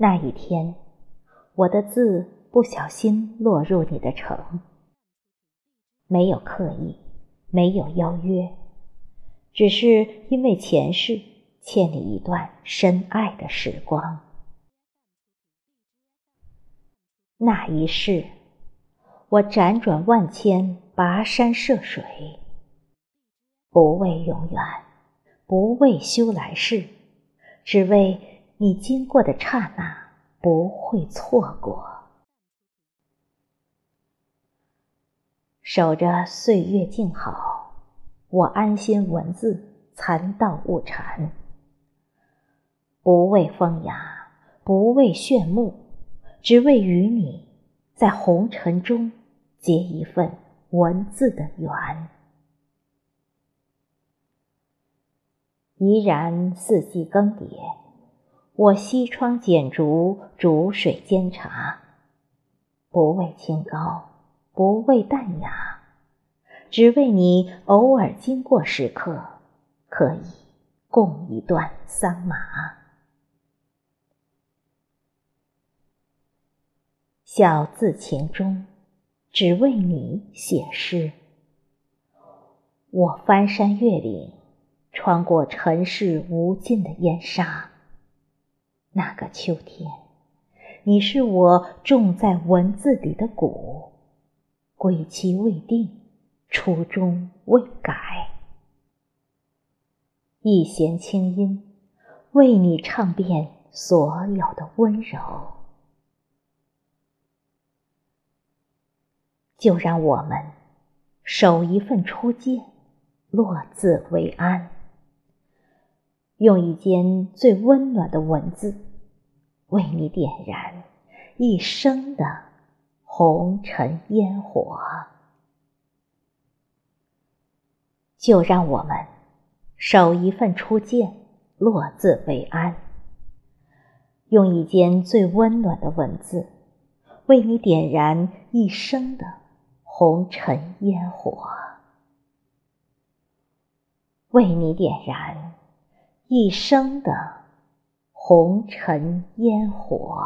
那一天，我的字不小心落入你的城，没有刻意，没有邀约，只是因为前世欠你一段深爱的时光。那一世，我辗转万千，跋山涉水，不为永远，不为修来世，只为。你经过的刹那，不会错过。守着岁月静好，我安心文字，残道勿缠。不为风雅，不为炫目，只为与你在红尘中结一份文字的缘。依然四季更迭。我西窗剪烛，煮水煎茶，不为清高，不为淡雅，只为你偶尔经过时刻，可以共一段桑麻。小字情中，只为你写诗。我翻山越岭，穿过尘世无尽的烟沙。那个秋天，你是我种在文字里的谷，归期未定，初衷未改。一弦清音，为你唱遍所有的温柔。就让我们守一份初见，落字为安。用一间最温暖的文字，为你点燃一生的红尘烟火。就让我们守一份初见，落字为安。用一间最温暖的文字，为你点燃一生的红尘烟火，为你点燃。一生的红尘烟火。